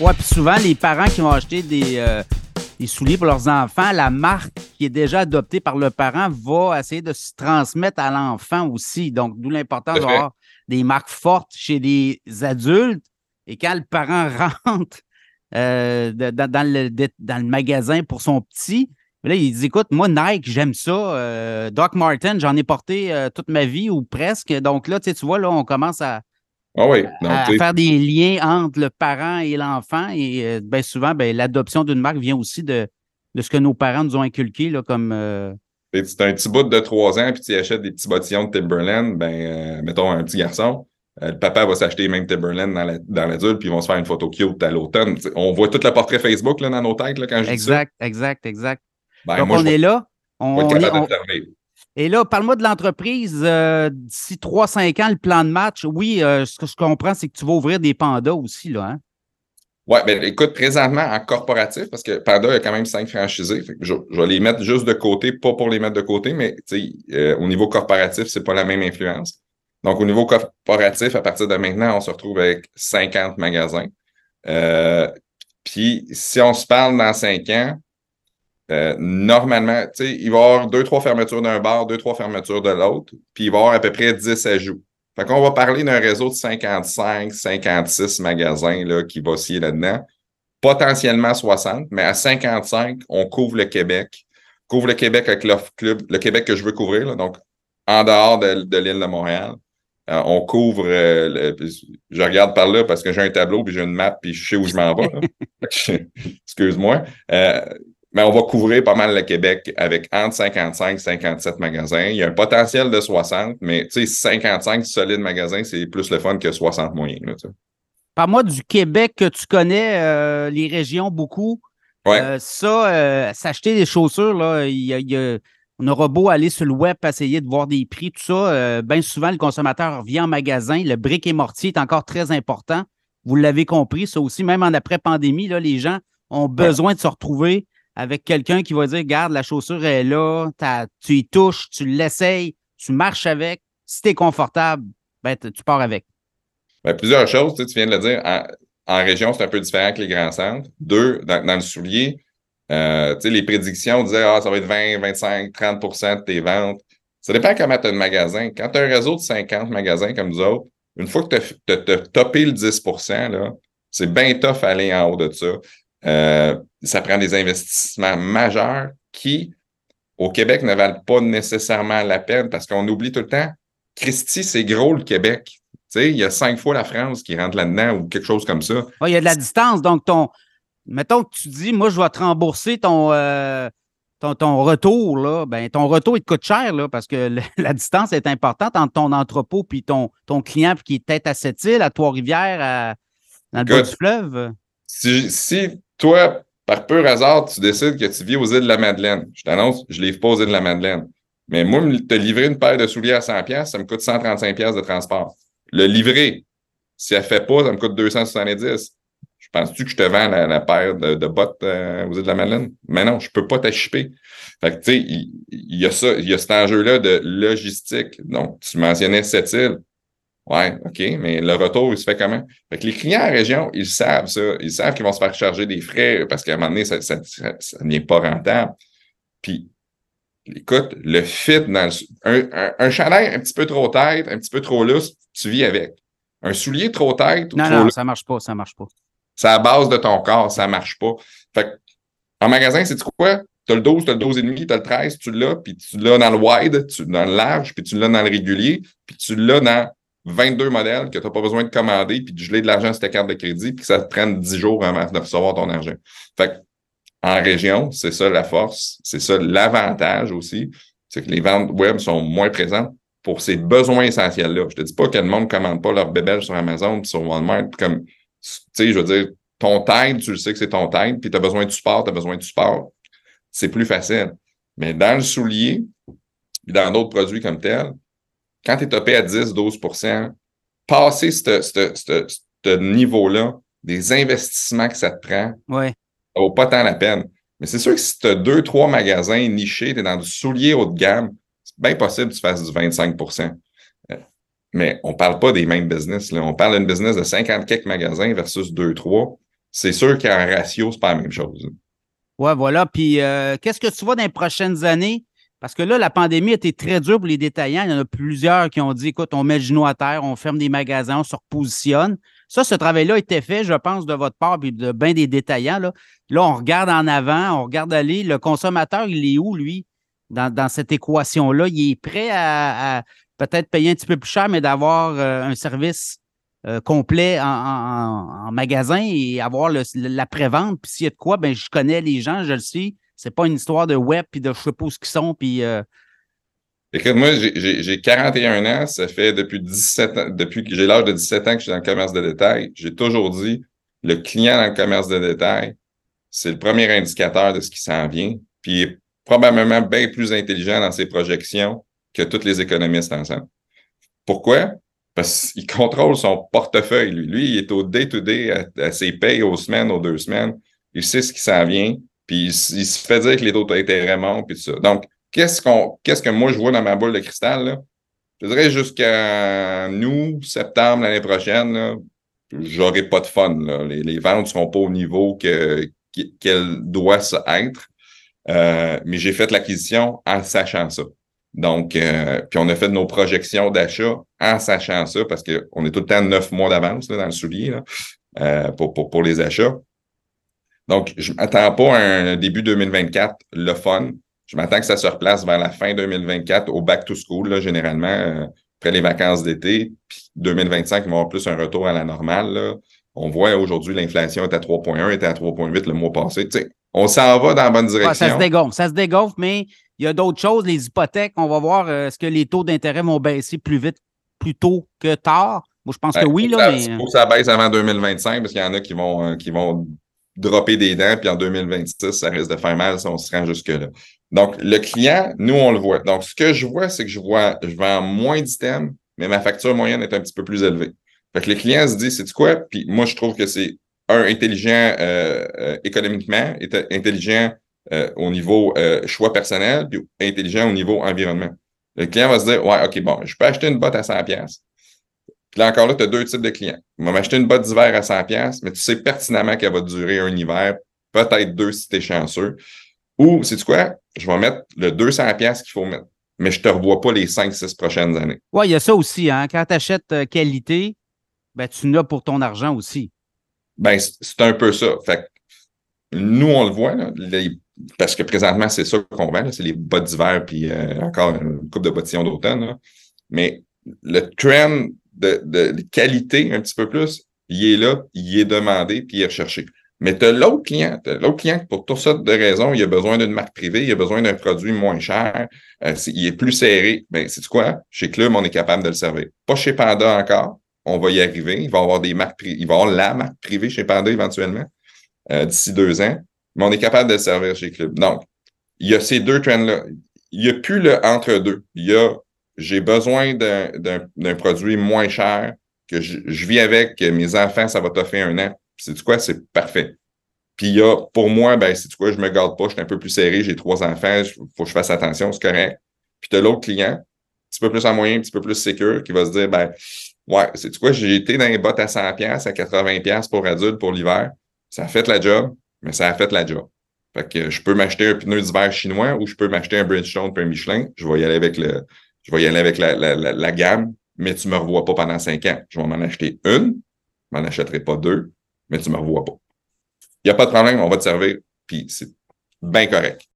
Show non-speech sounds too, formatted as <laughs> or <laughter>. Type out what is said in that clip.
Ouais, puis souvent, les parents qui vont acheter des, euh, des souliers pour leurs enfants, la marque qui est déjà adoptée par le parent va essayer de se transmettre à l'enfant aussi. Donc, d'où l'importance d'avoir des marques fortes chez les adultes. Et quand le parent <laughs> rentre euh, dans, dans le, de- dans le magasin pour son petit, là, il dit Écoute, moi, Nike, j'aime ça. Euh, Doc Martin, j'en ai porté toute ma vie ou presque. Donc là, tu sais, tu vois, là, on commence à, Ah oui. Donc, à faire des liens entre le parent et l'enfant. Et euh, ben, souvent, ben, l'adoption d'une marque vient aussi de, de ce que nos parents nous ont inculqué, là, comme euh, tu as un petit bout de 3 ans, puis tu achètes des petits bottillons de Timberland, ben, euh, mettons un petit garçon. euh, le papa va s'acheter les mêmes Timberland dans la- dans l'adulte, puis ils vont se faire une photo cute à l'automne. On voit tout le portrait Facebook là, dans nos têtes là, quand je dis ça. exact, exact, exact. Ben, Donc, moi, on je est là. On, on est- on-. Et là, parle-moi de l'entreprise. euh, D'ici 3-5 ans, le plan de match. Oui, euh, ce que je comprends, c'est que tu vas ouvrir des pandas aussi, là. Hein? Ouais, ben écoute, présentement en corporatif, parce que Panda a quand même cinq franchisés, je, vais les mettre juste de côté, pas pour les mettre de côté, mais euh, au niveau corporatif, c'est pas la même influence. Donc, au niveau corporatif, à partir de maintenant, on se retrouve avec 50 magasins. Puis, si on se parle dans cinq ans, euh, normalement, tu sais, il va y avoir deux, trois fermetures d'un bar, deux, trois fermetures de l'autre, puis il va y avoir à peu près 10 ajouts. Fait qu'on va parler d'un réseau de 55, 56 magasins là, qui va osciller là-dedans. Potentiellement 60, mais à 55, on couvre le Québec. Couvre le Québec avec l'offre club, le Québec que je veux couvrir, là, donc en dehors de, de l'île de Montréal. Euh, on couvre, euh, le- je regarde par là parce que j'ai un tableau, puis j'ai une map, puis je sais où je m'en vais. <laughs> Excuse-moi. Euh, mais on va couvrir pas mal le Québec avec entre 55 et 57 magasins. Il y a un potentiel de 60, mais tu sais, 55 solides magasins, c'est plus le fun que 60 moyens. Parle-moi du Québec que tu connais, euh, les régions beaucoup. Ouais. Euh, ça, euh, s'acheter des chaussures, là, il y a- il y a- on aura beau aller sur le web, essayer de voir des prix, tout ça. Bien souvent, le consommateur vient en magasin. Le brick et mortier est encore très important. Vous l'avez compris, ça aussi, même en après-pandémie, là, les gens ont besoin de se retrouver avec quelqu'un qui va dire Garde, la chaussure est là, tu y touches, tu l'essayes, tu marches avec. Si tu es confortable, ben, tu pars avec. Ben, plusieurs choses, tu, viens de le dire. En, région, c'est un peu différent que les grands centres. Deux, dans, le soulier, euh, les prédictions disaient ah, ça va être 20, 25, 30% de tes ventes. Ça dépend comment tu as un magasin. Quand tu as un réseau de 50 magasins comme nous autres, une fois que tu as, topé le 10 là, c'est bien tough aller en haut de ça. Euh, ça prend des investissements majeurs qui, au Québec, ne valent pas nécessairement la peine parce qu'on oublie tout le temps, Christy, c'est gros le Québec. Il y a cinq fois la France qui rentre là-dedans ou quelque chose comme ça. Ouais, il y a de la distance. Donc, ton, mettons que tu dis, moi, je vais te rembourser ton, euh, ton, ton retour. Là. Ben, ton retour, il te coûte cher là, parce que <laughs> le- la distance est importante entre ton entrepôt et ton, ton client qui est peut-être à Sept-Îles, à Trois-Rivières, à- dans le bas du fleuve. Si, si toi, par pur hasard, tu décides que tu vis aux îles de la Madeleine, je t'annonce, je ne livre pas aux îles de la Madeleine. Mais moi, te livrer une paire de souliers à 100$, piastres, ça me coûte 135$ piastres de transport. Le livrer, si elle ne fait pas, ça me coûte 270$. Je penses-tu que je te vends la, la paire de, de bottes euh, aux îles de la Madeleine? Mais non, je ne peux pas t'achipper. Fait que, tu sais, il, il y a ça, il y a cet enjeu-là de logistique. Donc, tu mentionnais cette île. Ouais, OK, mais le retour, il se fait comment? Fait que les clients en région, ils savent ça. Ils savent qu'ils vont se faire charger des frais parce qu'à un moment donné, ça ça, ça, ça n'est pas rentable. Puis, écoute, le fit dans le, un, un, un chandail un petit peu trop tête, un petit peu trop lousse, tu vis avec. Un soulier trop tête Non, trop non, lousse, ça marche pas, ça marche pas. c'est à la base de ton corps, ça marche pas. Fait que, en magasin, c'est quoi? Tu as le 12, tu as le 12,5, tu as le 13, tu l'as, puis tu l'as dans le wide, tu dans le large, puis tu l'as dans le régulier, puis tu l'as dans 22 modèles que tu n'as pas besoin de commander, puis de geler de l'argent sur ta carte de crédit, puis que ça te prenne 10 jours avant de recevoir ton argent. Fait que, en région, c'est ça la force, c'est ça l'avantage aussi, c'est que les ventes web sont moins présentes pour ces besoins essentiels-là. Je te dis pas que le monde ne commande pas leur bébelle sur Amazon, puis sur Walmart, comme, tu sais, je veux dire, ton tide, tu le sais que c'est ton tide, puis tu as besoin de support, tu as besoin de support. C'est plus facile. Mais dans le soulier, puis dans d'autres produits comme tels, quand tu es topé à 10-12% passer ce- niveau-là, des investissements que ça te prend, Oui. ça vaut pas tant la peine. Mais c'est sûr que si tu as deux, trois magasins nichés, tu es dans du soulier haut de gamme, c'est bien possible que tu fasses du 25% Euh, Mais on parle pas des mêmes business. Là. On parle d'une business de 50 quelques magasins versus 2, 3. c'est sûr qu'en ratio, c'est pas la même chose. Ouais, voilà. Puis, euh, qu'est-ce que tu vois dans les prochaines années? Parce que là, la pandémie a été très dure pour les détaillants. Il y en a plusieurs qui ont dit écoute, on met le genou à terre, on ferme des magasins, on se repositionne. Ça, ce travail-là a été fait, je pense, de votre part, puis de bien des détaillants. Là. on regarde en avant, on regarde aller. Le consommateur, il est où, lui, dans, cette équation-là? Il est prêt à, peut-être payer un petit peu plus cher, mais d'avoir euh, un service euh, complet en, magasin et avoir la pré-vente. Puis s'il y a de quoi, ben je connais les gens, je le sais c'est pas une histoire de web puis de je sais pas où ils sont. Puis, euh... Écoute, moi, j'ai 41 ans. Ça fait depuis 17 ans, depuis que j'ai l'âge de 17 ans que je suis dans le commerce de détail. J'ai toujours dit, le client dans le commerce de détail, c'est le premier indicateur de ce qui s'en vient. Puis il est probablement bien plus intelligent dans ses projections que tous les économistes ensemble. Pourquoi? Parce qu'il contrôle son portefeuille. Lui, lui il est au day-to-day, à, à, ses payes aux semaines, aux deux semaines. Il sait ce qui s'en vient. Puis il, se fait dire que les taux d'intérêt montent, puis tout ça. Donc, qu'est-ce qu'on, qu'est-ce que moi je vois dans ma boule de cristal, là? Je dirais jusqu'à nous, septembre l'année prochaine, j'aurai pas de fun. Les, ventes ne seront pas au niveau que, qu'elles doivent être. Euh, mais j'ai fait l'acquisition en sachant ça. Donc, euh, puis on a fait nos projections d'achat en sachant ça, parce qu'on est tout le temps neuf mois d'avance dans le soulier euh, pour, pour les achats. Donc, je ne m'attends pas à un début 2024 le fun. Je m'attends que ça se replace vers la fin 2024 au back to school, là, généralement, euh, après les vacances d'été. Puis 2025, il va y avoir plus un retour à la normale. On voit aujourd'hui, l'inflation est à 3,1, était à 3,8 le mois passé. on s'en va dans la bonne direction. ça se dégonfle, ça se dégonfle, mais il y a d'autres choses. Les hypothèques, on va voir euh, est-ce que les taux d'intérêt vont baisser plus vite, plus tôt que tard? Moi, je pense que oui. Là, mais... faut que ça baisse avant 2025 parce qu'il y en a qui vont, euh, qui vont dropper des dents, puis en 2026, ça risque de faire mal si on se rend jusque-là. Donc, le client, nous, on le voit. Donc, ce que je vois, c'est que je vois, je vends moins d'items, mais ma facture moyenne est un petit peu plus élevée. Fait que le client se dit, c'est quoi? Puis moi, je trouve que c'est un intelligent euh, euh, économiquement, intelligent euh, au niveau choix personnel, puis intelligent au niveau environnement. Le client va se dire, ouais, OK, bon, je peux acheter une botte à 100 pièces puis là, encore là, tu as deux types de clients. On va m'acheter une botte d'hiver à 100$, mais tu sais pertinemment qu'elle va durer un hiver, peut-être deux si tu es chanceux. Ou, sais-tu quoi? Je vais mettre le 200$ qu'il faut mettre, mais je ne te revois pas les 5-6 prochaines années. Oui, il y a ça aussi. Hein? Quand tu achètes euh, qualité, ben, tu n'as pour ton argent aussi. Ben, c'est un peu ça. Fait nous, on le voit, là, parce que présentement, c'est ça qu'on vend, c'est les bottes d'hiver, puis euh, encore une coupe de bottillons d'automne. Mais le trend de, qualité un petit peu plus, il est là, il est demandé, puis il est recherché. Mais tu as l'autre client, l'autre client pour toutes sortes de raisons, il a besoin d'une marque privée, il a besoin d'un produit moins cher, euh, il est plus serré. Ben, c'est quoi? Chez Club, on est capable de le servir. Pas chez Panda encore, on va y arriver. Il va avoir des marques il va avoir la marque privée chez Panda éventuellement, euh, d'ici deux ans, mais on est capable de le servir chez Club. Donc, il y a ces deux trends-là. Il n'y a plus le entre-deux. Il y a j'ai besoin d'un produit moins cher, que je, vis avec, mes enfants, ça va t'offrir un an. C'est quoi? C'est parfait. Puis il y a, pour moi, ben, c'est quoi, je me garde pas, je suis un peu plus serré, j'ai trois enfants, il faut que je fasse attention, c'est correct. Puis tu as l'autre client, un petit peu plus en moyen, un petit peu plus sécure, qui va se dire, ben, ouais, c'est quoi, j'ai été dans les bottes à 100$, à 80$ pour adulte pour l'hiver. Ça a fait la job, mais ça a fait la job. Fait que je peux m'acheter un pneu d'hiver chinois ou je peux m'acheter un Bridgestone puis un Michelin. Je vais y aller avec le, je vais y aller avec la, la, la, gamme, mais tu ne me revois pas pendant cinq ans. Je vais m'en acheter une, je m'en achèterai pas deux, mais tu ne me revois pas. Il n'y a pas de problème, on va te servir, puis c'est bien correct.